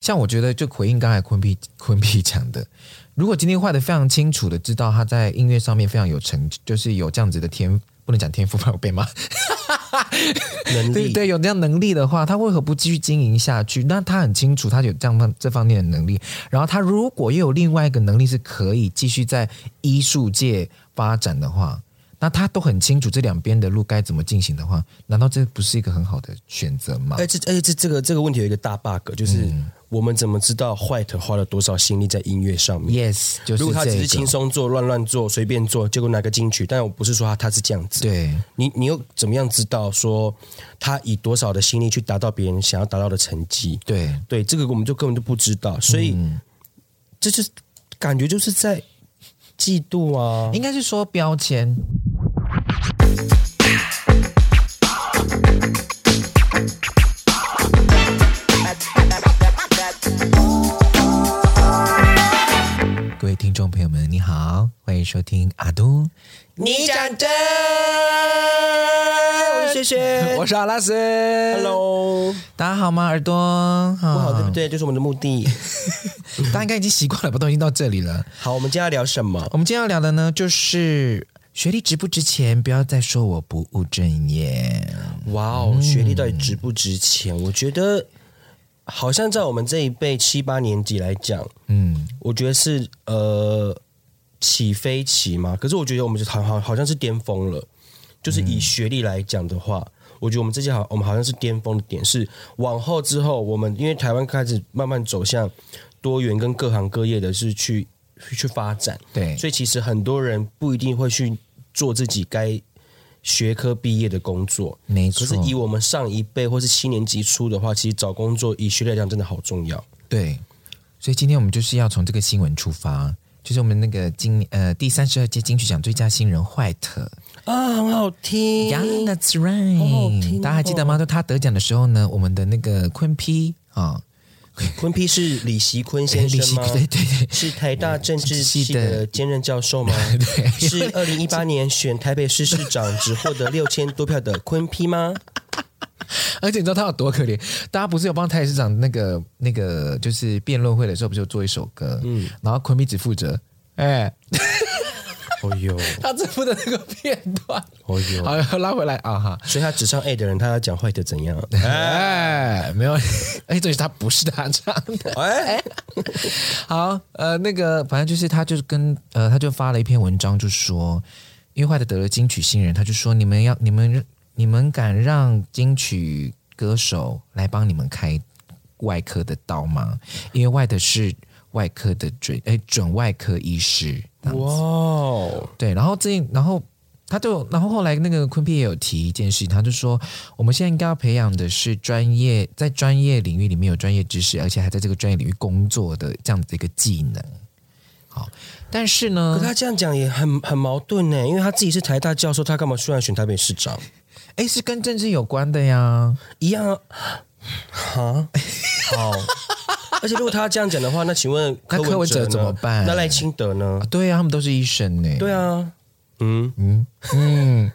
像我觉得，就回应刚才坤 P 坤 P 讲的，如果今天画的非常清楚的知道他在音乐上面非常有成，就是有这样子的天，不能讲天赋，不然我被骂。能力对对，有这样能力的话，他为何不继续经营下去？那他很清楚，他有这样方这方面的能力。然后他如果又有另外一个能力是可以继续在艺术界发展的话。那他都很清楚这两边的路该怎么进行的话，难道这不是一个很好的选择吗？而且而且这这个这个问题有一个大 bug，就是我们怎么知道 White 花了多少心力在音乐上面？Yes，就是、如果他只是轻松做、乱乱做、随便做，结果拿个金曲，但我不是说他他是这样子。对，你你又怎么样知道说他以多少的心力去达到别人想要达到的成绩？对对，这个我们就根本就不知道，所以、嗯、这就是感觉就是在嫉妒啊，应该是说标签。各位听众朋友们，你好，欢迎收听阿都，你讲真，谢谢，我是阿拉斯，Hello，大家好吗？耳朵不好对不对？就是我们的目的，大家应该已经习惯了吧？都已经到这里了。好，我们今天要聊什么？我们今天要聊的呢，就是。学历值不值钱？不要再说我不务正业。哇哦，学历到底值不值钱？嗯、我觉得好像在我们这一辈七八年级来讲，嗯，我觉得是呃起飞期嘛。可是我觉得我们就好好好像是巅峰了。就是以学历来讲的话，嗯、我觉得我们这届好，我们好像是巅峰的点是往后之后，我们因为台湾开始慢慢走向多元跟各行各业的是去。去发展，对，所以其实很多人不一定会去做自己该学科毕业的工作，没错。可是以我们上一辈或是七年级初的话，其实找工作以学历来讲真的好重要。对，所以今天我们就是要从这个新闻出发，就是我们那个金呃第三十二届金曲奖最佳新人 White 啊，很好听 right，好好听哦，大家还记得吗？就他得奖的时候呢，我们的那个坤 P 啊。坤 P 是李习坤先生吗？对对对，是台大政治系的兼任教授吗？对，是二零一八年选台北市市长只获得六千多票的昆 P 吗？而且你知道他有多可怜？大家不是有帮台北市长那个那个就是辩论会的时候，不是有做一首歌？嗯，然后坤 P 只负责哎。哦呦，他这部的那个片段，哦呦，好拉回来啊哈，所以他只唱 A 的人，他要讲坏的怎样？哎，没有，哎，这是他不是他唱的，哎，好，呃，那个反正就是他就是跟呃，他就发了一篇文章，就说，因为坏的得了金曲新人，他就说你们要你们你们敢让金曲歌手来帮你们开外科的刀吗？因为外的是。外科的准哎，准外科医师哇.对，然后这然后他就然后后来那个坤 P 也有提一件事情，他就说我们现在应该要培养的是专业，在专业领域里面有专业知识，而且还在这个专业领域工作的这样子的一个技能。好，但是呢，可他这样讲也很很矛盾呢，因为他自己是台大教授，他干嘛出来选台北市长？哎，是跟政治有关的呀，一样啊，哈，好。而且如果他这样讲的话，那请问 柯文哲怎么办？那赖清德呢？啊对呀、啊，他们都是医生呢。对啊，嗯嗯嗯，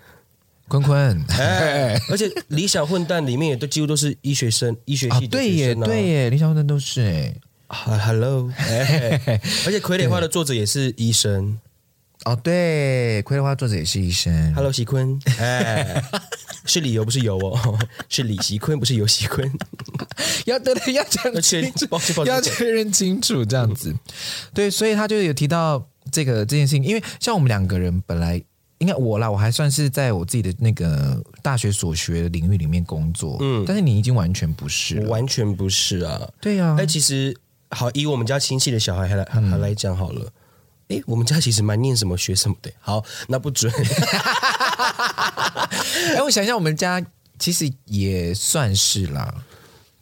坤坤，哎，而且理想混蛋里面也都几乎都是医学生、医学系的学生、啊、对耶，对耶，理想混蛋都是哎。Hello，哎，而且傀儡花的作者也是医生。哦，对，傀儡花作者也是医生。Hello，喜坤，哎，是理由不是油哦，是李习坤不是游锡坤。要对对，要讲清楚，要确认清楚这样子。嗯、对，所以他就有提到这个这件事情，因为像我们两个人本来应该我啦，我还算是在我自己的那个大学所学的领域里面工作，嗯，但是你已经完全不是，完全不是啊。对呀、啊，但，其实好，以我们家亲戚的小孩还来还还来讲好了。哎，我们家其实蛮念什么学什么的。好，那不准。哎，我想一下，我们家其实也算是啦。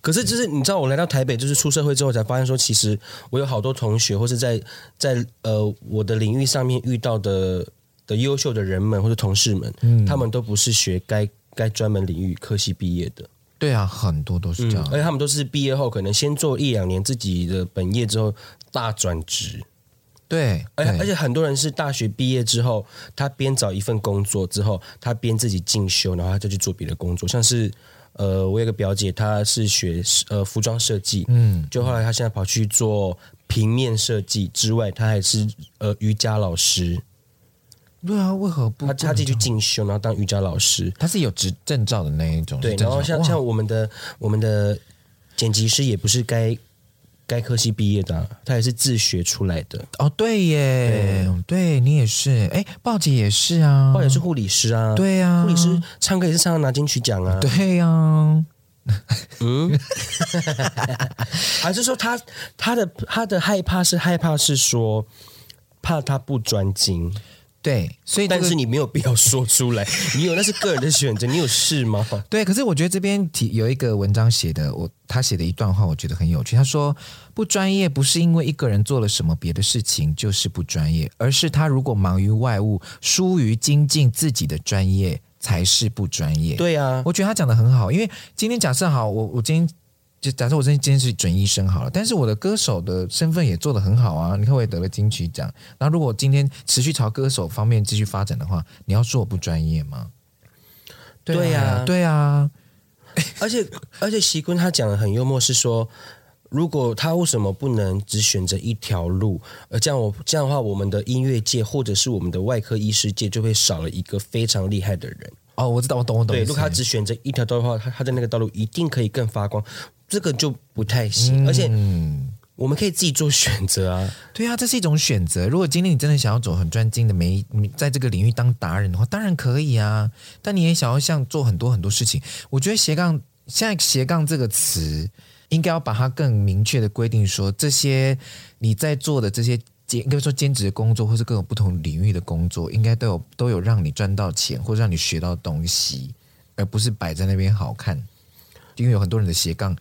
可是，就是你知道，我来到台北，就是出社会之后才发现，说其实我有好多同学，或是在在呃我的领域上面遇到的的优秀的人们或者同事们，嗯，他们都不是学该该专门领域科系毕业的。对啊，很多都是这样，嗯，而且他们都是毕业后可能先做一两年自己的本业之后大转职。对，而且而且很多人是大学毕业之后，他边找一份工作之后，他边自己进修，然后他就去做别的工作，像是呃，我有个表姐，她是学呃服装设计，嗯，就后来她现在跑去做平面设计之外，她还是呃瑜伽老师。对啊，为何不？她她自己去进修，然后当瑜伽老师，她是有执证照的那一种。对，然后像像我们的我们的剪辑师也不是该。该科系毕业的、啊，他也是自学出来的哦。对耶，对，对你也是。哎，鲍姐也是啊，鲍姐是护理师啊。对啊，护理师唱歌也是唱到拿金曲奖啊。对呀、啊，嗯，还是说他他的他的害怕是害怕是说怕他不专精。对，所以、这个、但是你没有必要说出来，你有那是个人的选择，你有事吗？对，可是我觉得这边提有一个文章写的，我他写的一段话，我觉得很有趣。他说，不专业不是因为一个人做了什么别的事情就是不专业，而是他如果忙于外物，疏于精进自己的专业，才是不专业。对啊，我觉得他讲的很好，因为今天假设好，我我今天。就假设我今天是准医生好了，但是我的歌手的身份也做得很好啊！你看我也得了金曲奖。然后如果今天持续朝歌手方面继续发展的话，你要说我不专业吗？对呀、啊，对呀、啊。而且而且，习坤他讲的很幽默，是说如果他为什么不能只选择一条路？呃这样我这样的话，我们的音乐界或者是我们的外科医师界就会少了一个非常厉害的人。哦，我知道，我懂，我懂。对，如果他只选择一条道路的话，他他在那个道路一定可以更发光。这个就不太行，嗯、而且我们可以自己做选择啊。对啊，这是一种选择。如果今天你真的想要走很专精的，没在这个领域当达人的话，当然可以啊。但你也想要像做很多很多事情，我觉得斜杠现在斜杠这个词，应该要把它更明确的规定说，这些你在做的这些兼，比如说兼职的工作，或是各种不同领域的工作，应该都有都有让你赚到钱，或者让你学到东西，而不是摆在那边好看。因为有很多人的斜杠。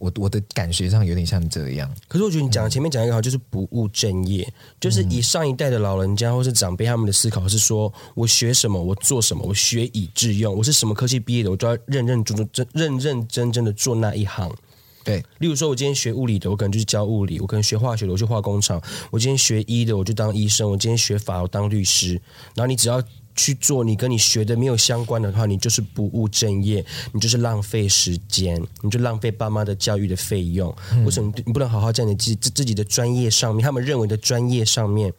我我的感觉上有点像这样，可是我觉得你讲前面讲一个好，就是不务正业，就是以上一代的老人家或是长辈他们的思考是说，我学什么，我做什么，我学以致用，我是什么科技毕业的，我就要认认真真、认认真真的做那一行。对，例如说，我今天学物理的，我可能就是教物理；我可能学化学的，我去化工厂；我今天学医的，我就当医生；我今天学法，我当律师。然后你只要。去做你跟你学的没有相关的话，你就是不务正业，你就是浪费时间，你就浪费爸妈的教育的费用。嗯、为什么你不能好好在你自自自己的专业上面，他们认为的专业上面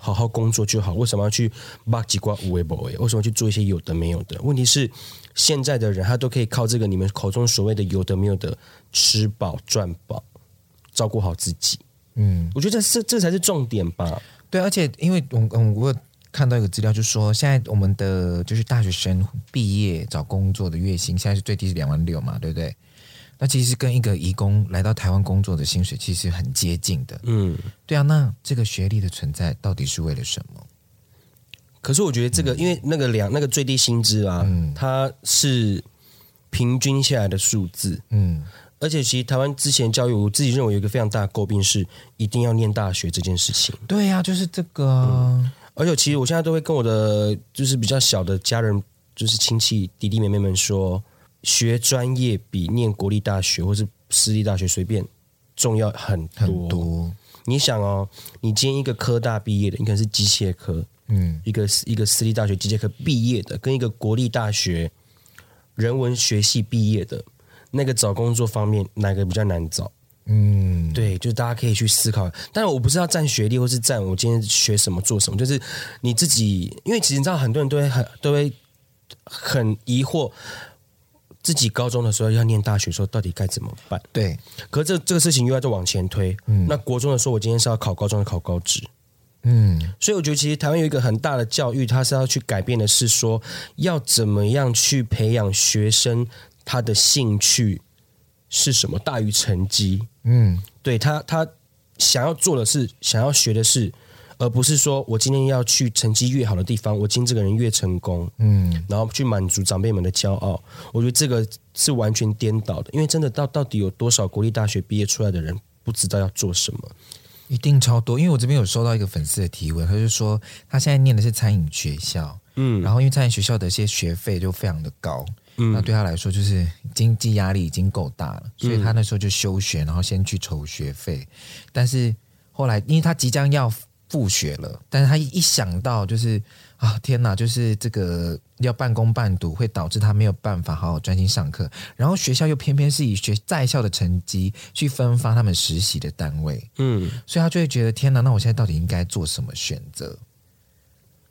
好好工作就好？为什么要去挖几瓜无为不为？为什么去做一些有的没有的？问题是现在的人他都可以靠这个你们口中所谓的有的没有的吃饱赚饱，照顾好自己。嗯，我觉得这这才是重点吧。对，而且因为我我我。看到一个资料，就是说现在我们的就是大学生毕业找工作的月薪，现在是最低是两万六嘛，对不对？那其实跟一个移工来到台湾工作的薪水其实很接近的。嗯，对啊。那这个学历的存在到底是为了什么？可是我觉得这个，嗯、因为那个两那个最低薪资啊，嗯、它是平均下来的数字。嗯，而且其实台湾之前教育，我自己认为有一个非常大的诟病是，一定要念大学这件事情。对呀、啊，就是这个、啊。嗯而且其实我现在都会跟我的就是比较小的家人，就是亲戚弟弟妹妹们说，学专业比念国立大学或是私立大学随便重要很多。很多。你想哦，你今天一个科大毕业的，你可能是机械科，嗯，一个一个私立大学机械科毕业的，跟一个国立大学人文学系毕业的，那个找工作方面哪个比较难找？嗯，对，就是大家可以去思考，但是我不是要占学历，或是占我今天学什么做什么，就是你自己，因为其实你知道，很多人都会很都会很疑惑，自己高中的时候要念大学的时候到底该怎么办？对，可是这这个事情又要再往前推，嗯，那国中的时候，我今天是要考高中，的考高职，嗯，所以我觉得其实台湾有一个很大的教育，它是要去改变的是说，要怎么样去培养学生他的兴趣。是什么大于成绩？嗯，对他，他想要做的是，想要学的是，而不是说我今天要去成绩越好的地方，我今天这个人越成功，嗯，然后去满足长辈们的骄傲。我觉得这个是完全颠倒的，因为真的到到底有多少国立大学毕业出来的人不知道要做什么？一定超多。因为我这边有收到一个粉丝的提问，他就说他现在念的是餐饮学校，嗯，然后因为餐饮学校的一些学费就非常的高。嗯那对他来说，就是经济压力已经够大了，所以他那时候就休学，然后先去筹学费。但是后来，因为他即将要复学了，但是他一想到就是啊天哪，就是这个要半工半读，会导致他没有办法好好专心上课。然后学校又偏偏是以学在校的成绩去分发他们实习的单位，嗯，所以他就会觉得天哪，那我现在到底应该做什么选择？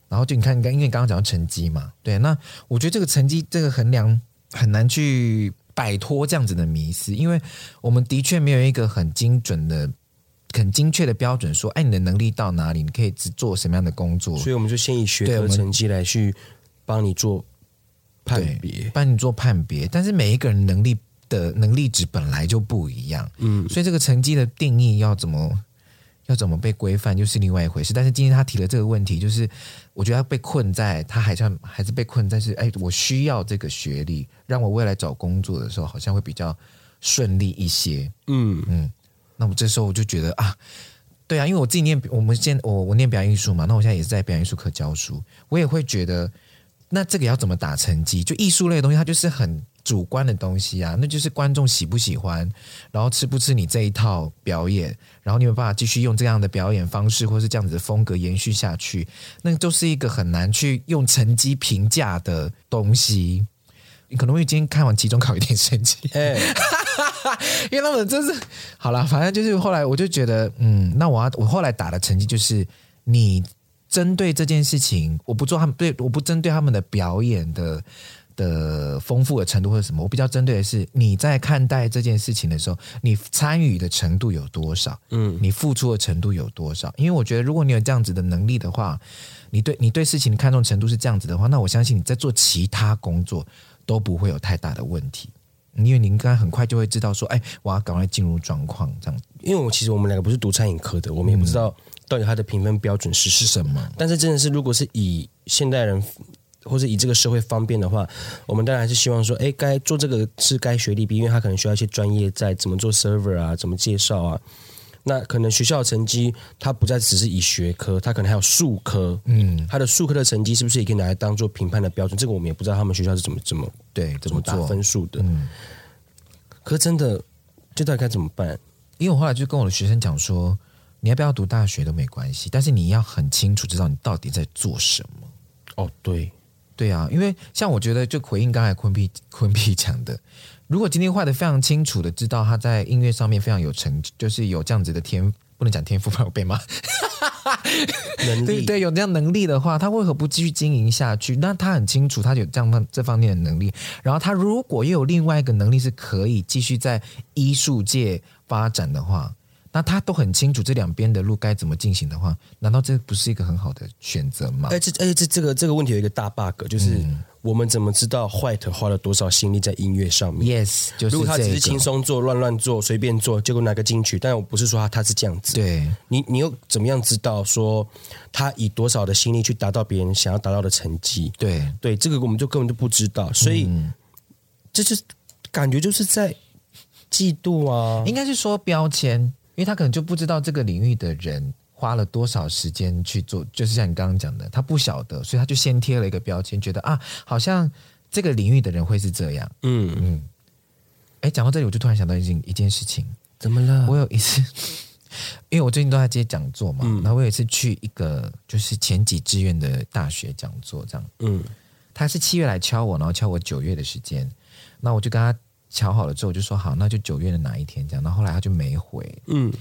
然后就你看，刚因为你刚刚讲到成绩嘛，对，那我觉得这个成绩这个衡量很难去摆脱这样子的迷思，因为我们的确没有一个很精准的。很精确的标准说，哎，你的能力到哪里？你可以只做什么样的工作？所以我们就先以学科成绩来去帮你做判别，帮你做判别。但是每一个人能力的能力值本来就不一样，嗯，所以这个成绩的定义要怎么要怎么被规范，就是另外一回事。但是今天他提了这个问题，就是我觉得他被困在，他还像还是被困在是，哎，我需要这个学历，让我未来找工作的时候好像会比较顺利一些，嗯嗯。这时候我就觉得啊，对啊，因为我自己念我们现我我念表演艺术嘛，那我现在也是在表演艺术课教书，我也会觉得，那这个要怎么打成绩？就艺术类的东西，它就是很主观的东西啊，那就是观众喜不喜欢，然后吃不吃你这一套表演，然后你有办法继续用这样的表演方式，或是这样子的风格延续下去，那都是一个很难去用成绩评价的东西。你可能会今天看完期中考有点生气，哎，因为他们真是好了，反正就是后来我就觉得，嗯，那我要我后来打的成绩就是，你针对这件事情，我不做他们对，我不针对他们的表演的的丰富的程度或者什么，我比较针对的是你在看待这件事情的时候，你参与的程度有多少，嗯，你付出的程度有多少？因为我觉得，如果你有这样子的能力的话，你对你对事情的看重程度是这样子的话，那我相信你在做其他工作。都不会有太大的问题，因为你应该很快就会知道说，哎，我要赶快进入状况这样。因为我其实我们两个不是读餐饮科的，我们也不知道到底它的评分标准是是什么。但是真的是，如果是以现代人或者以这个社会方便的话，我们当然还是希望说，哎，该做这个是该学历，因为他可能需要一些专业在怎么做 server 啊，怎么介绍啊。那可能学校的成绩，它不再只是以学科，它可能还有数科。嗯，它的数科的成绩是不是也可以拿来当做评判的标准？这个我们也不知道他们学校是怎么怎么对怎么打分数的。嗯，可是真的，这到底该怎么办？因为我后来就跟我的学生讲说，你要不要读大学都没关系，但是你要很清楚知道你到底在做什么。哦，对，对啊，因为像我觉得，就回应刚才坤碧坤碧讲的。如果今天画的非常清楚的知道他在音乐上面非常有成，就是有这样子的天，不能讲天赋，怕我被骂。能力对对，有这样能力的话，他为何不继续经营下去？那他很清楚他有这样方这方面的能力，然后他如果又有另外一个能力是可以继续在艺术界发展的话，那他都很清楚这两边的路该怎么进行的话，难道这不是一个很好的选择吗？而且而且这这个这个问题有一个大 bug，就是。嗯我们怎么知道 White 花了多少心力在音乐上面？Yes，就是如果他只是轻松做、乱乱做、随便做，结果拿个金曲。但我不是说他他是这样子。对，你你又怎么样知道说他以多少的心力去达到别人想要达到的成绩？对对，这个我们就根本就不知道。所以，就是感觉就是在嫉妒啊，应该是说标签，因为他可能就不知道这个领域的人。花了多少时间去做？就是像你刚刚讲的，他不晓得，所以他就先贴了一个标签，觉得啊，好像这个领域的人会是这样。嗯嗯。哎，讲到这里，我就突然想到一件一件事情，怎么了？我有一次，因为我最近都在接讲座嘛，嗯、然后我有一次去一个就是前几志愿的大学讲座，这样。嗯。他是七月来敲我，然后敲我九月的时间，那我就跟他敲好了之后，我就说好，那就九月的哪一天这样。然后后来他就没回。嗯。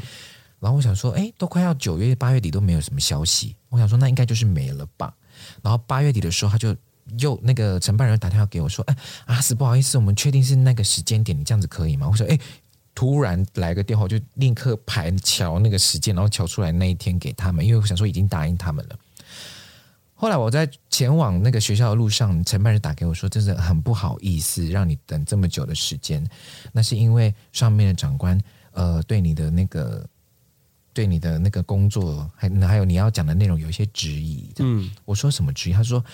然后我想说，哎，都快要九月八月底都没有什么消息，我想说那应该就是没了吧。然后八月底的时候，他就又那个承办人打电话给我说，哎，阿斯不好意思，我们确定是那个时间点，你这样子可以吗？我说，哎，突然来个电话，就立刻排乔那个时间，然后乔出来那一天给他们，因为我想说已经答应他们了。后来我在前往那个学校的路上，承办人打给我说，真的很不好意思让你等这么久的时间，那是因为上面的长官呃对你的那个。对你的那个工作，还还有你要讲的内容有一些质疑。嗯，我说什么质疑？他说，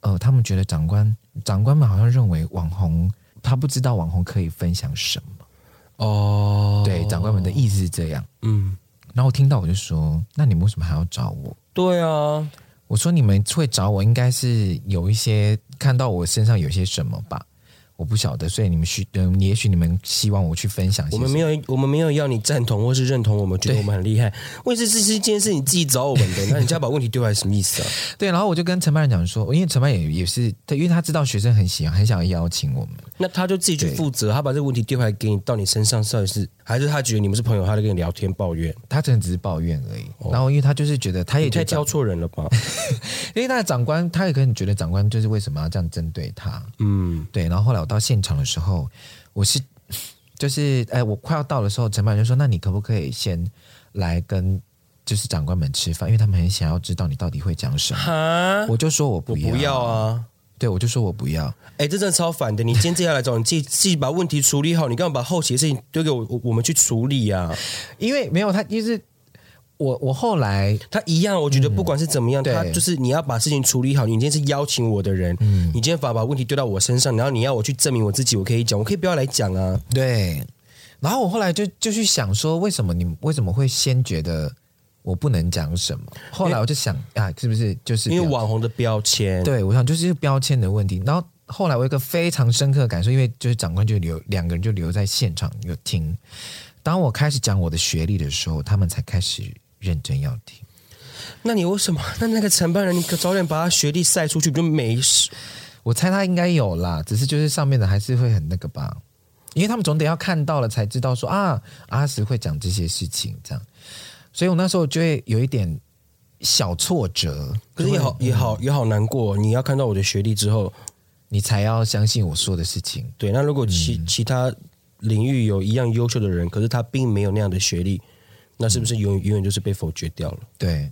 呃，他们觉得长官长官们好像认为网红他不知道网红可以分享什么。哦，对，长官们的意思是这样。嗯，然后我听到我就说，那你们为什么还要找我？对啊，我说你们会找我，应该是有一些看到我身上有些什么吧。我不晓得，所以你们需嗯，也许你们希望我去分享。我们没有，我们没有要你赞同或是认同，我们觉得我们很厉害。问题是这这件事你自己找我们的，那你这样把问题丢来什么意思啊？对，然后我就跟承办人讲说，因为承办也也是，他因为他知道学生很喜欢，很想要邀请我们，那他就自己去负责，他把这个问题丢来给你，到你身上，到底是还是他觉得你们是朋友，他在跟你聊天抱怨？他真的只是抱怨而已。哦、然后因为他就是觉得他也太挑错人了吧？因为他的长官，他也可能觉得长官就是为什么要这样针对他？嗯，对。然后后来我到现场的时候。我是 就是哎，我快要到的时候，承办人就说：“那你可不可以先来跟就是长官们吃饭？因为他们很想要知道你到底会讲什么。”我就说我不要，我不要啊！对，我就说我不要。哎，这真的超烦的！你今天接下来找你自己自己把问题处理好，你干嘛把后期的事情丢给我我，我们去处理啊？因为没有他，就是。我我后来他一样，我觉得不管是怎么样，嗯、他就是你要把事情处理好。你今天是邀请我的人，嗯，你今天反而把问题丢到我身上，然后你要我去证明我自己，我可以讲，我可以不要来讲啊。对。然后我后来就就去想说，为什么你为什么会先觉得我不能讲什么？后来我就想啊，是不是就是因为网红的标签？对，我想就是标签的问题。然后后来我有一个非常深刻的感受，因为就是长官就留两个人就留在现场有听。当我开始讲我的学历的时候，他们才开始。认真要听，那你为什么？那那个承办人，你可早点把他学历晒出去，不就没事？我猜他应该有啦，只是就是上面的还是会很那个吧，因为他们总得要看到了才知道说啊，阿石会讲这些事情，这样。所以我那时候就会有一点小挫折，可是也好也好也好难过。你要看到我的学历之后，你才要相信我说的事情。对，那如果其、嗯、其他领域有一样优秀的人，可是他并没有那样的学历。那是不是永远永远就是被否决掉了？对，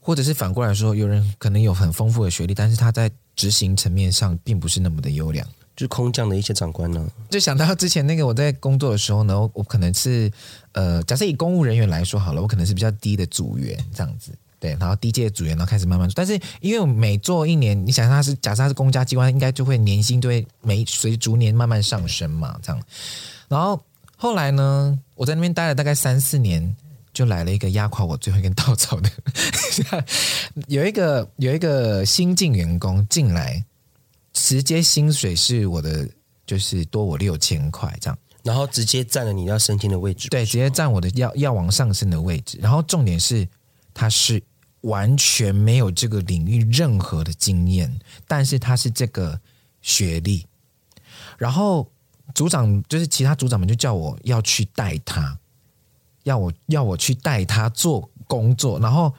或者是反过来说，有人可能有很丰富的学历，但是他在执行层面上并不是那么的优良，就是空降的一些长官呢。就想到之前那个我在工作的时候呢，我，可能是呃，假设以公务人员来说好了，我可能是比较低的组员这样子，对，然后低阶的组员，然后开始慢慢做，但是因为我每做一年，你想他是假设他是公家机关，应该就会年薪就会每随逐年慢慢上升嘛，这样，然后。后来呢，我在那边待了大概三四年，就来了一个压垮我最后一根稻草的，有一个有一个新进员工进来，直接薪水是我的，就是多我六千块这样，然后直接占了你要升迁的位置，对，直接占我的要要往上升的位置，然后重点是他是完全没有这个领域任何的经验，但是他是这个学历，然后。组长就是其他组长们就叫我要去带他，要我要我去带他做工作，然后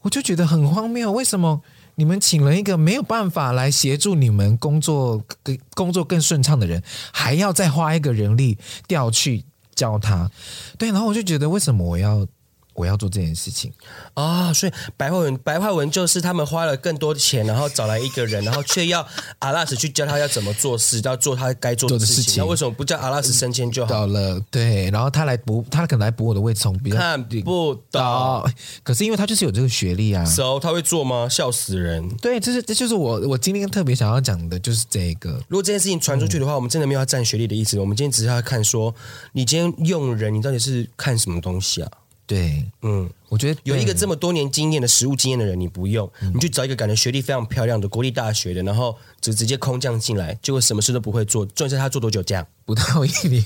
我就觉得很荒谬，为什么你们请了一个没有办法来协助你们工作更工作更顺畅的人，还要再花一个人力调去教他？对，然后我就觉得为什么我要？我要做这件事情啊、哦，所以白话文白话文就是他们花了更多的钱，然后找来一个人，然后却要阿拉斯去教他要怎么做事，要做他该做的事情。事情那为什么不叫阿拉斯升迁就好？到了，对，然后他来补，他可能来补我的位置，从比较看不到。可是因为他就是有这个学历啊，so 他会做吗？笑死人！对，这是这就是我我今天特别想要讲的，就是这个。如果这件事情传出去的话，嗯、我们真的没有要占学历的意思。我们今天只是要看说，你今天用人，你到底是看什么东西啊？对，嗯，我觉得有一个这么多年经验的实务经验的人，你不用，嗯、你去找一个感觉学历非常漂亮的国立大学的，然后就直接空降进来，结果什么事都不会做。重点是他做多久这样？不到一年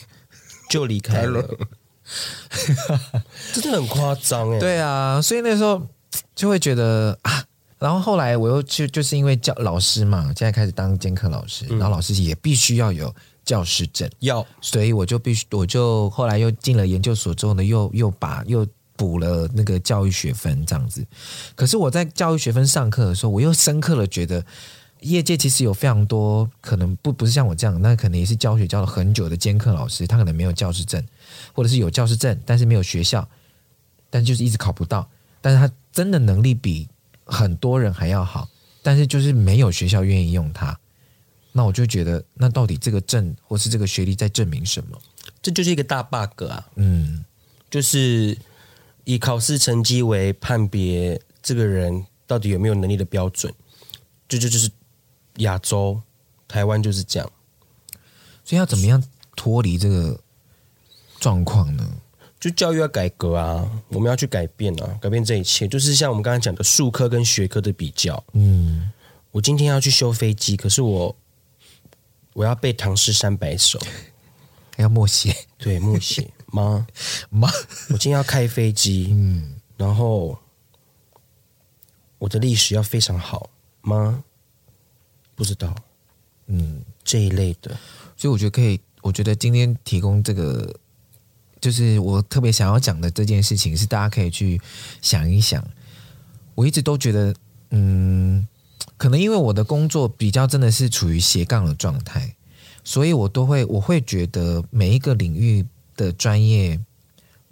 就离开了，真的很夸张哎。对啊，所以那时候就会觉得啊，然后后来我又去，就是因为教老师嘛，现在开始当兼课老师，嗯、然后老师也必须要有。教师证要，所以我就必须，我就后来又进了研究所之后呢，又又把又补了那个教育学分这样子。可是我在教育学分上课的时候，我又深刻的觉得，业界其实有非常多可能不不是像我这样，那可能也是教学教了很久的兼课老师，他可能没有教师证，或者是有教师证，但是没有学校，但就是一直考不到，但是他真的能力比很多人还要好，但是就是没有学校愿意用他。那我就觉得，那到底这个证或是这个学历在证明什么？这就是一个大 bug 啊！嗯，就是以考试成绩为判别这个人到底有没有能力的标准，这就，就就是亚洲台湾就是这样。所以要怎么样脱离这个状况呢？就教育要改革啊！我们要去改变啊，改变这一切。就是像我们刚才讲的术科跟学科的比较。嗯，我今天要去修飞机，可是我。我要背唐诗三百首，还要默写，对，默写 妈妈？我今天要开飞机，嗯，然后我的历史要非常好妈？不知道，嗯，这一类的，所以我觉得可以。我觉得今天提供这个，就是我特别想要讲的这件事情，是大家可以去想一想。我一直都觉得，嗯，可能因为我的工作比较真的是处于斜杠的状态，所以我都会我会觉得每一个领域的专业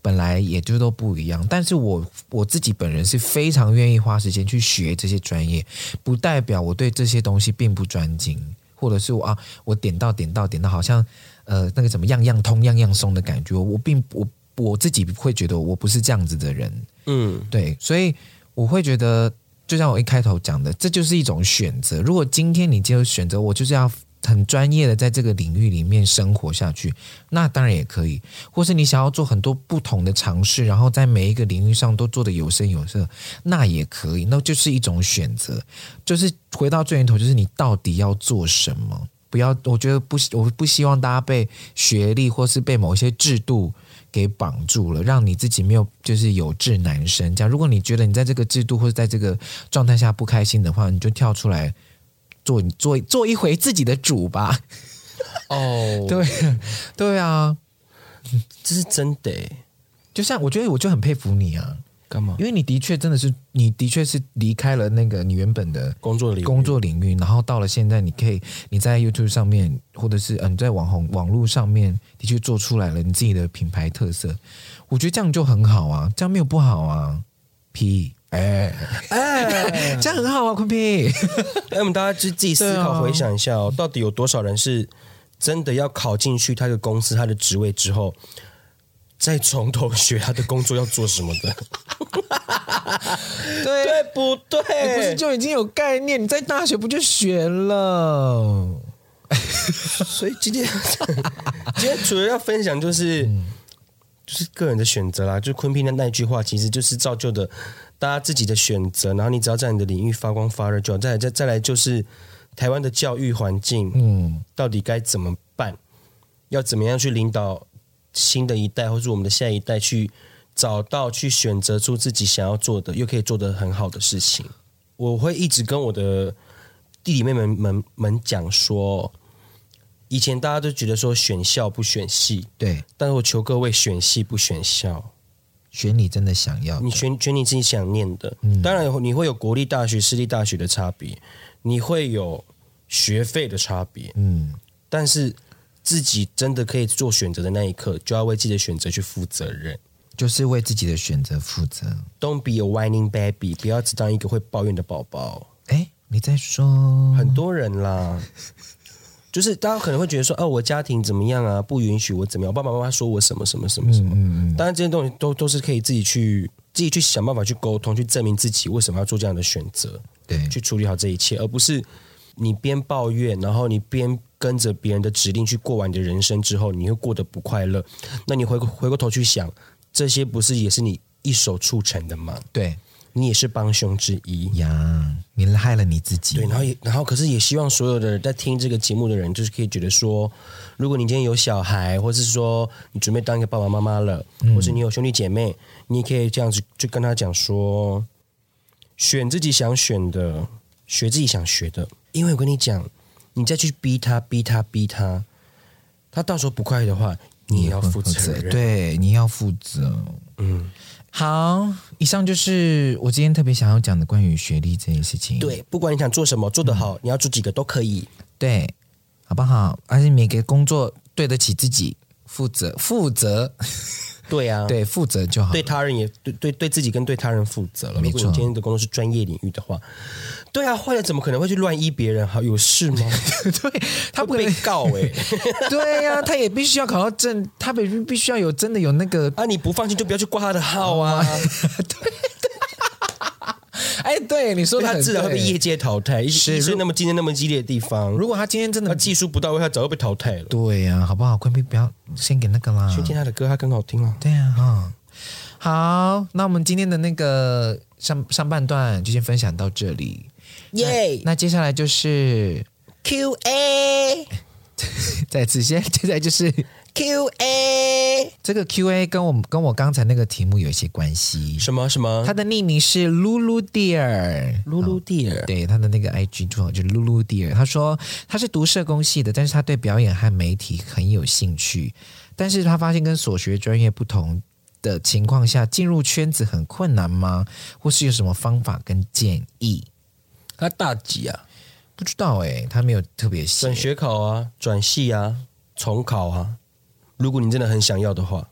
本来也就都不一样，但是我我自己本人是非常愿意花时间去学这些专业，不代表我对这些东西并不专精，或者是我啊，我点到点到点到，好像呃那个什么样样通样样松的感觉，我并我我自己会觉得我不是这样子的人，嗯，对，所以。我会觉得，就像我一开头讲的，这就是一种选择。如果今天你就选择我就是要很专业的在这个领域里面生活下去，那当然也可以。或是你想要做很多不同的尝试，然后在每一个领域上都做得有声有色，那也可以。那就是一种选择。就是回到最源头，就是你到底要做什么？不要，我觉得不，我不希望大家被学历或是被某些制度。给绑住了，让你自己没有就是有志难伸。这样如果你觉得你在这个制度或者在这个状态下不开心的话，你就跳出来做做做一回自己的主吧。哦，对对啊，这是真的。就像我觉得，我就很佩服你啊。干嘛？因为你的确真的是，你的确是离开了那个你原本的工作领域，工作领域，然后到了现在，你可以你在 YouTube 上面，或者是嗯，在网红网络上面，的确做出来了你自己的品牌特色。我觉得这样就很好啊，这样没有不好啊。P，哎哎，这样很好啊，坤 P。哎，我们大家就自己思考回想一下哦，到底有多少人是真的要考进去他的公司、他的职位之后？再从头学他的工作要做什么的，对对不对？你不是就已经有概念？你在大学不就学了？所以今天今天主要要分享就是、嗯、就是个人的选择啦。就昆平的那句话，其实就是造就的大家自己的选择。然后你只要在你的领域发光发热就好。再来再再来就是台湾的教育环境，嗯，到底该怎么办？要怎么样去领导？新的一代，或是我们的下一代，去找到、去选择出自己想要做的，又可以做得很好的事情。我会一直跟我的弟弟妹妹们们讲说，以前大家都觉得说选校不选系，对，但是我求各位选系不选校，选你真的想要，你选选你自己想念的。嗯，当然你会有国立大学、私立大学的差别，你会有学费的差别，嗯，但是。自己真的可以做选择的那一刻，就要为自己的选择去负责任，就是为自己的选择负责。Don't be a whining baby，不要只当一个会抱怨的宝宝。哎，你在说很多人啦，就是大家可能会觉得说，哦，我家庭怎么样啊？不允许我怎么样？我爸爸妈妈说我什么什么什么什么。嗯嗯。当然，这些东西都都是可以自己去自己去想办法去沟通，去证明自己为什么要做这样的选择。对，去处理好这一切，而不是你边抱怨，然后你边。跟着别人的指令去过完你的人生之后，你会过得不快乐。那你回回过头去想，这些不是也是你一手促成的吗？对，你也是帮凶之一呀，你害了你自己。对，然后也然后，可是也希望所有的人在听这个节目的人，就是可以觉得说，如果你今天有小孩，或是说你准备当一个爸爸妈妈了，嗯、或是你有兄弟姐妹，你也可以这样子就跟他讲说，选自己想选的，学自己想学的。因为我跟你讲。你再去逼他，逼他，逼他，他到时候不快乐的话，你也要负责任。对，你要负责。嗯，好，以上就是我今天特别想要讲的关于学历这件事情。对，不管你想做什么，做得好，嗯、你要做几个都可以。对，好不好？而且每个工作对得起自己，负责，负责。对、啊，对，负责就好。对他人也对对对自己跟对他人负责了。没错。如果你今天的工作是专业领域的话，对啊，坏了怎么可能会去乱医别人？好，有事吗？对，他不被告哎、欸。对呀、啊，他也必须要考到证，他必必须要有真的有那个啊！你不放心就不要去挂他的号啊。对。哎，对你说的，他自然会被业界淘汰。是，是那么竞争那么激烈的地方，如果他今天真的技术不到位，他早就被淘汰了。对呀、啊，好不好？坤 P 不要先给那个啦，去听他的歌，他更好听了。对呀、好，那我们今天的那个上上半段就先分享到这里，耶。那接下来就是 Q A。再次，现在现在就是 Q A，这个 Q A 跟我们跟我刚才那个题目有一些关系。什么什么？他的匿名是 Lulu Dear，Lulu Dear，对，他的那个 I G 账号就是 Lulu Dear。他说他是读社工系的，但是他对表演和媒体很有兴趣，但是他发现跟所学专业不同的情况下，进入圈子很困难吗？或是有什么方法跟建议？他大几啊？不知道哎，他没有特别写。转学考啊，转系啊，重考啊。如果你真的很想要的话，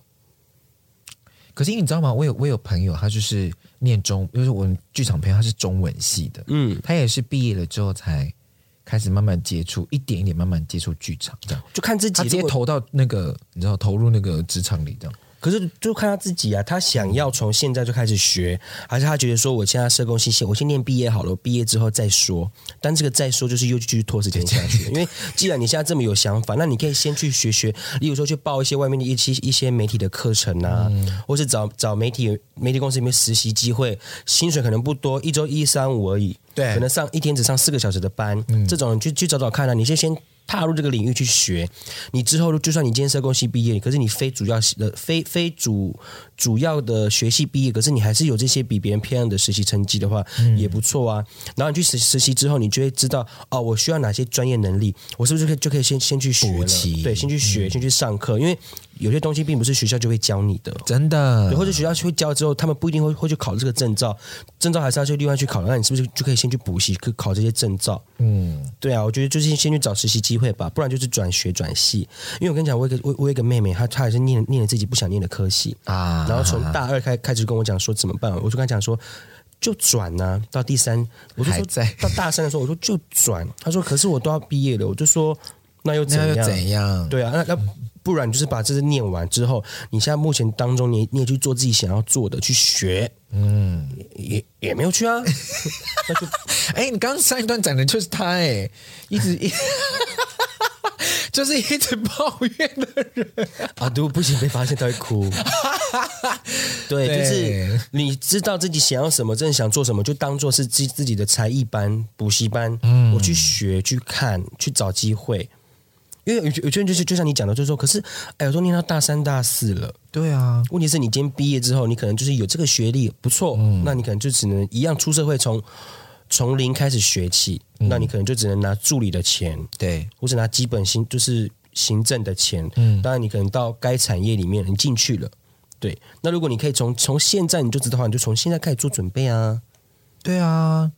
可是你知道吗？我有我有朋友，他就是念中，就是我们剧场朋友，他是中文系的。嗯，他也是毕业了之后才开始慢慢接触，一点一点慢慢接触剧场，这样就看自己。他直接投到那个，你知道，投入那个职场里这样。可是就看他自己啊，他想要从现在就开始学，还是他觉得说，我现在社工系，我先念毕业好了，我毕业之后再说。但这个再说就是又继续拖时间下去。因为既然你现在这么有想法，那你可以先去学学，例如说去报一些外面的一些一些媒体的课程啊，嗯、或是找找媒体媒体公司里面实习机会，薪水可能不多，一周一三五而已，对，可能上一天只上四个小时的班，嗯、这种你去去找找看啊，你先先。踏入这个领域去学，你之后就算你今天社工系毕业，可是你非主要的非非主主要的学系毕业，可是你还是有这些比别人漂亮的实习成绩的话，嗯、也不错啊。然后你去实实习之后，你就会知道哦，我需要哪些专业能力，我是不是就可以就可以先先去学了？对，先去学，先去上课，因为。有些东西并不是学校就会教你的，真的。或者学校会教之后，他们不一定会会去考这个证照，证照还是要去另外去考。那你是不是就可以先去补习，去考这些证照？嗯，对啊，我觉得就是先去找实习机会吧，不然就是转学转系。因为我跟你讲，我有一个我我有一个妹妹，她她也是念念了自己不想念的科系啊，然后从大二开开始跟我讲说怎么办，我就跟她讲说就转呐、啊，到第三，我就说在到大三的时候，我说就转，她说可是我都要毕业了，我就说那又怎样？怎样？对啊，那那。不然就是把这些念完之后，你现在目前当中，你你也去做自己想要做的，去学，嗯，也也没有去啊。那就，哎，你刚刚上一段讲的就是他，哎，一直一，就是一直抱怨的人啊，对，不行，被发现他会哭。对，对就是你知道自己想要什么，真的想做什么，就当做是自自己的才艺班、补习班，嗯，我去学、去看、去找机会。因为有有些人就是就像你讲的，就是说，可是哎，我都念到大三大四了，对啊，问题是你今天毕业之后，你可能就是有这个学历不错，嗯，那你可能就只能一样出社会从从零开始学起，嗯，那你可能就只能拿助理的钱，对，或者拿基本薪就是行政的钱，嗯，当然你可能到该产业里面你进去了，对，那如果你可以从从现在你就知道的话，你就从现在开始做准备啊，对啊。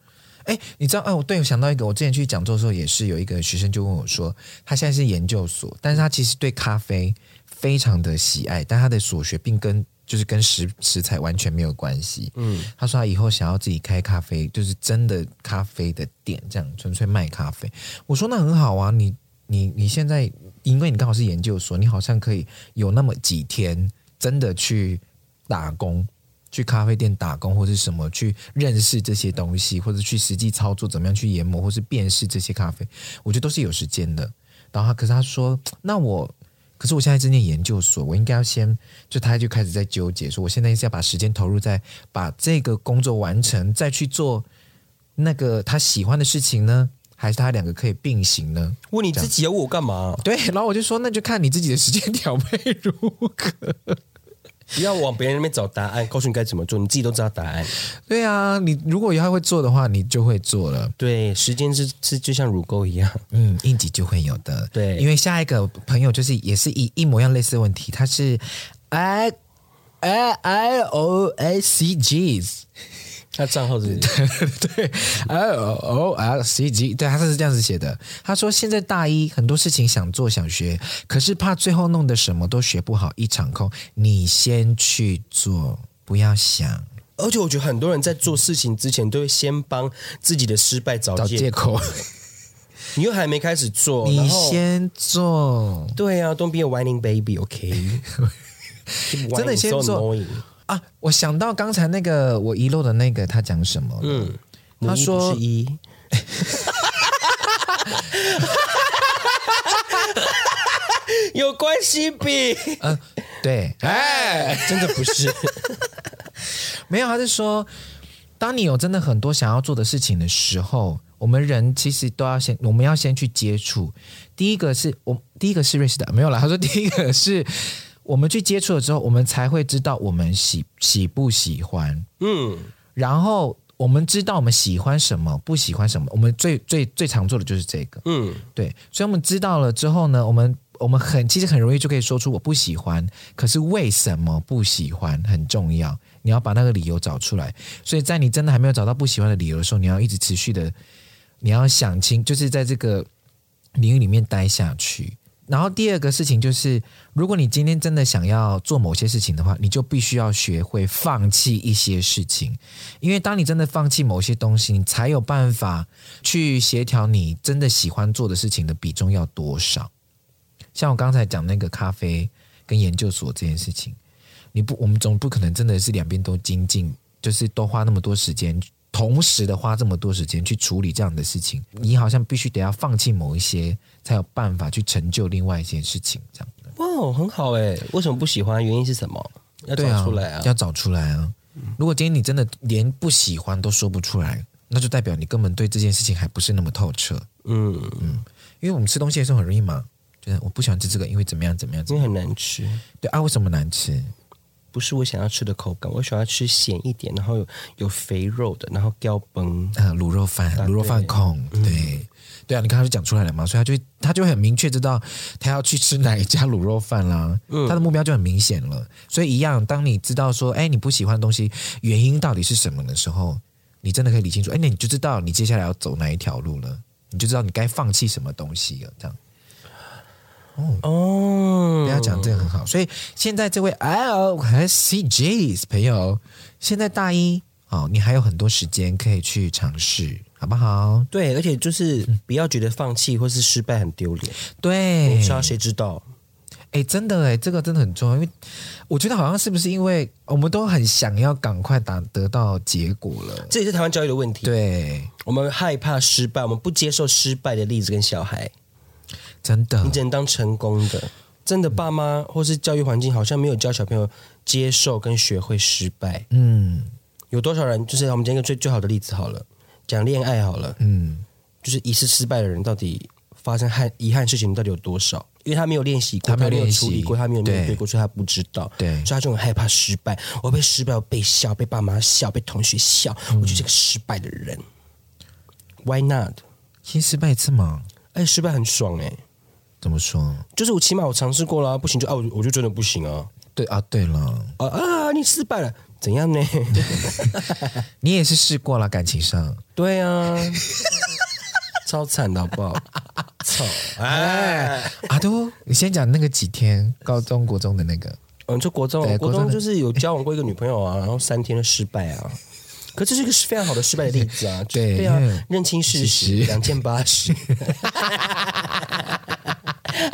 哎，你知道？啊，我对我想到一个，我之前去讲座的时候，也是有一个学生就问我说，他现在是研究所，但是他其实对咖啡非常的喜爱，但他的所学并跟就是跟食食材完全没有关系。嗯，他说他以后想要自己开咖啡，就是真的咖啡的店，这样纯粹卖咖啡。我说那很好啊，你你你现在因为你刚好是研究所，你好像可以有那么几天真的去打工。去咖啡店打工或者什么，去认识这些东西，或者去实际操作怎么样去研磨或是辨识这些咖啡，我觉得都是有时间的。然后他，可是他说，那我，可是我现在正念研究所，我应该要先，就他就开始在纠结，说我现在是要把时间投入在把这个工作完成，再去做那个他喜欢的事情呢，还是他两个可以并行呢？问你自己要问我干嘛？对，然后我就说，那就看你自己的时间调配如何。不要往别人那边找答案，告诉你该怎么做，你自己都知道答案。对啊，你如果以后会做的话，你就会做了。对，时间是是就像乳沟一样，嗯，应急就会有的。对，因为下一个朋友就是也是一一模一样类似的问题，他是 I I I O A C G S。他账号是 对对，L O L C G，对，他是这样子写的。他说现在大一很多事情想做想学，可是怕最后弄得什么都学不好，一场空。你先去做，不要想。而且我觉得很多人在做事情之前，都会先帮自己的失败找借口。你又还没开始做，你先做。对呀、啊，Don't be a whining baby，OK？、Okay? 真的先做。啊！我想到刚才那个我遗漏的那个，他讲什么？嗯，他说一，有关系比嗯、呃，对，哎，真的不是，没有，他是说，当你有真的很多想要做的事情的时候，我们人其实都要先，我们要先去接触。第一个是我，第一个是瑞士的没有啦。他说第一个是我们去接触了之后，我们才会知道我们喜喜不喜欢。嗯，然后我们知道我们喜欢什么，不喜欢什么。我们最最最常做的就是这个。嗯，对。所以我们知道了之后呢，我们我们很其实很容易就可以说出我不喜欢，可是为什么不喜欢很重要。你要把那个理由找出来。所以在你真的还没有找到不喜欢的理由的时候，你要一直持续的。你要想清，就是在这个领域里面待下去。然后第二个事情就是，如果你今天真的想要做某些事情的话，你就必须要学会放弃一些事情。因为当你真的放弃某些东西，你才有办法去协调你真的喜欢做的事情的比重要多少。像我刚才讲那个咖啡跟研究所这件事情，你不，我们总不可能真的是两边都精进，就是都花那么多时间。同时的花这么多时间去处理这样的事情，你好像必须得要放弃某一些，才有办法去成就另外一件事情。这样哇，很好哎！为什么不喜欢？原因是什么？要找出来啊！啊要找出来啊！如果今天你真的连不喜欢都说不出来，那就代表你根本对这件事情还不是那么透彻。嗯嗯，因为我们吃东西的时候很容易嘛，就是我不喜欢吃这个，因为怎么样怎么样，因为很难吃。对啊，为什么难吃？不是我想要吃的口感，我喜欢吃咸一点，然后有有肥肉的，然后胶崩。啊，卤肉饭，卤肉饭控，对、嗯、对啊，你刚刚就讲出来了嘛，所以他就他就很明确知道他要去吃哪一家卤肉饭啦，嗯、他的目标就很明显了。所以一样，当你知道说，哎，你不喜欢的东西原因到底是什么的时候，你真的可以理清楚，哎，那你就知道你接下来要走哪一条路了，你就知道你该放弃什么东西了，这样。哦，不要讲这个很好，所以现在这位 L 和 CJ 朋友，现在大一哦，你还有很多时间可以去尝试，好不好？对，而且就是不要觉得放弃或是失败很丢脸。对，不知道谁知道？哎，真的哎，这个真的很重要，因为我觉得好像是不是因为我们都很想要赶快达得到结果了，这也是台湾教育的问题。对，我们害怕失败，我们不接受失败的例子跟小孩。真的，你只能当成功的。真的，爸妈或是教育环境好像没有教小朋友接受跟学会失败。嗯，有多少人？就是我们讲一个最最好的例子好了，讲恋爱好了。嗯，就是一次失败的人，到底发生憾遗憾事情到底有多少？因为他没有练习过，他没有，处理过，他没有面对过，所以他不知道。对，所以他就很害怕失败。我被失败，我被笑，被爸妈笑，被同学笑，嗯、我就是个失败的人。Why not？其实失败一次嘛？哎，失败很爽哎、欸。怎么说？就是我起码我尝试过了，不行就啊，我我就真的不行啊。对啊，对了，啊啊，你失败了，怎样呢？你也是试过了，感情上。对啊，超惨的好不好？操！哎，阿都，你先讲那个几天，高中国中的那个。嗯，就国中，国中就是有交往过一个女朋友啊，然后三天的失败啊。可这是一个非常好的失败的例子啊！对，对啊，认清事实，两件八十。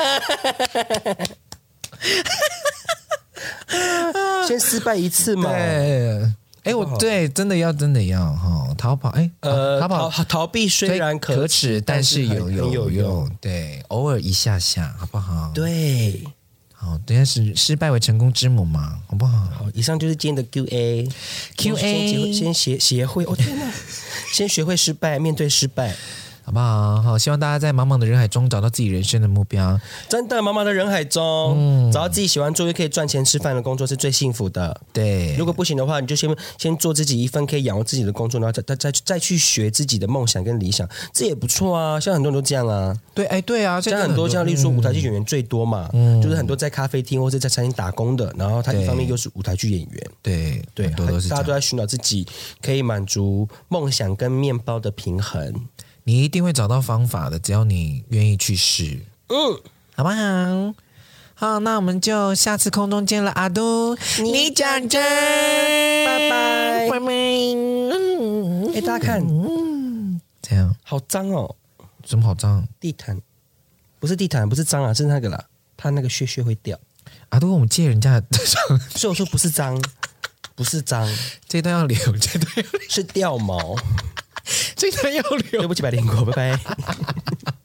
先失败一次嘛？对，哎，我对，真的要，真的要哈，逃跑，哎，呃，逃跑，逃避虽然可耻，但是有有有用，对，偶尔一下下，好不好？对。好，等下是失败为成功之母嘛，好不好？好，以上就是今天的 Q A Q A，先学学会，哦天哪，先学会失败，面对失败。好不好？好，希望大家在茫茫的人海中找到自己人生的目标。真的，茫茫的人海中，嗯，找到自己喜欢做又可以赚钱吃饭的工作是最幸福的。对，如果不行的话，你就先先做自己一份可以养活自己的工作，然后再再再再去学自己的梦想跟理想，这也不错啊。像很多人都这样啊。对，哎，对啊，像很多像例如说舞台剧演员最多嘛，嗯，就是很多在咖啡厅或者在餐厅打工的，然后他一方面又是舞台剧演员。对对，对大家都在寻找自己可以满足梦想跟面包的平衡。你一定会找到方法的，只要你愿意去试。嗯，好不好？好，那我们就下次空中见了，阿都，你讲真，拜拜，拜拜。哎，大家看，嗯，这样好脏哦，怎么好脏？地毯不是地毯，不是脏啊，是那个啦，它那个屑屑会掉。阿都，我们借人家的，所以我说不是脏，不是脏，这段要留，这段是掉毛。对不起，百灵哥，拜拜。